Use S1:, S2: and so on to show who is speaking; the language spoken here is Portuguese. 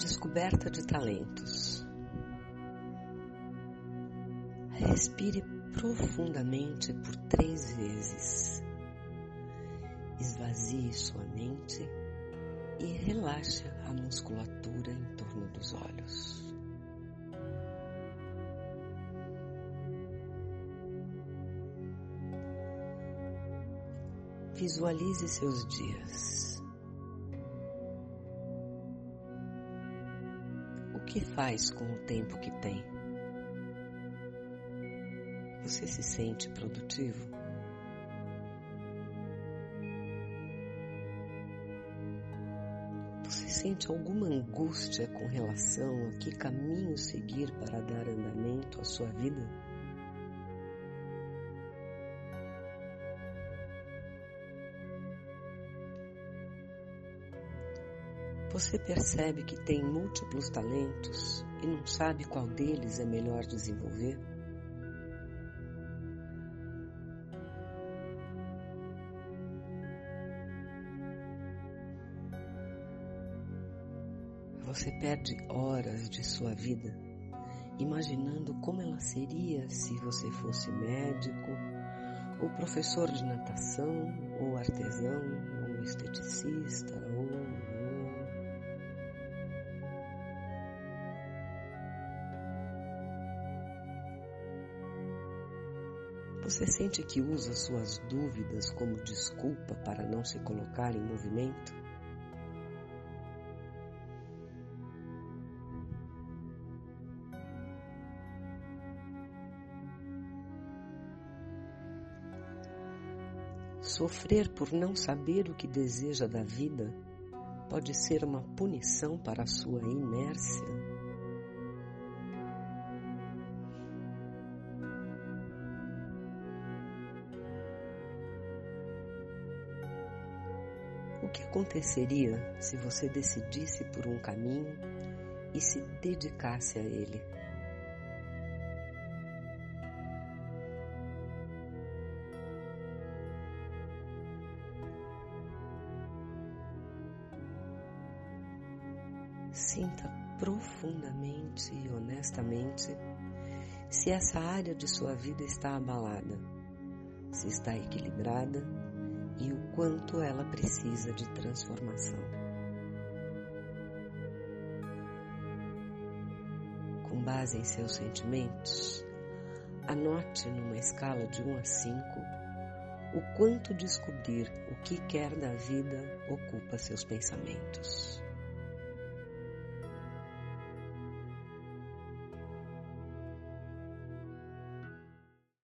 S1: descoberta de talentos. Respire profundamente por três vezes. Esvazie sua mente e relaxe a musculatura em torno dos olhos. Visualize seus dias. Que faz com o tempo que tem? Você se sente produtivo? Você sente alguma angústia com relação a que caminho seguir para dar andamento à sua vida? Você percebe que tem múltiplos talentos e não sabe qual deles é melhor desenvolver? Você perde horas de sua vida imaginando como ela seria se você fosse médico, ou professor de natação, ou artesão, ou esteticista, ou. Você sente que usa suas dúvidas como desculpa para não se colocar em movimento? Sofrer por não saber o que deseja da vida pode ser uma punição para a sua inércia. Que aconteceria se você decidisse por um caminho e se dedicasse a ele? Sinta profundamente e honestamente se essa área de sua vida está abalada, se está equilibrada e o quanto ela precisa de transformação. Com base em seus sentimentos, anote numa escala de 1 a 5 o quanto descobrir o que quer da vida ocupa seus pensamentos.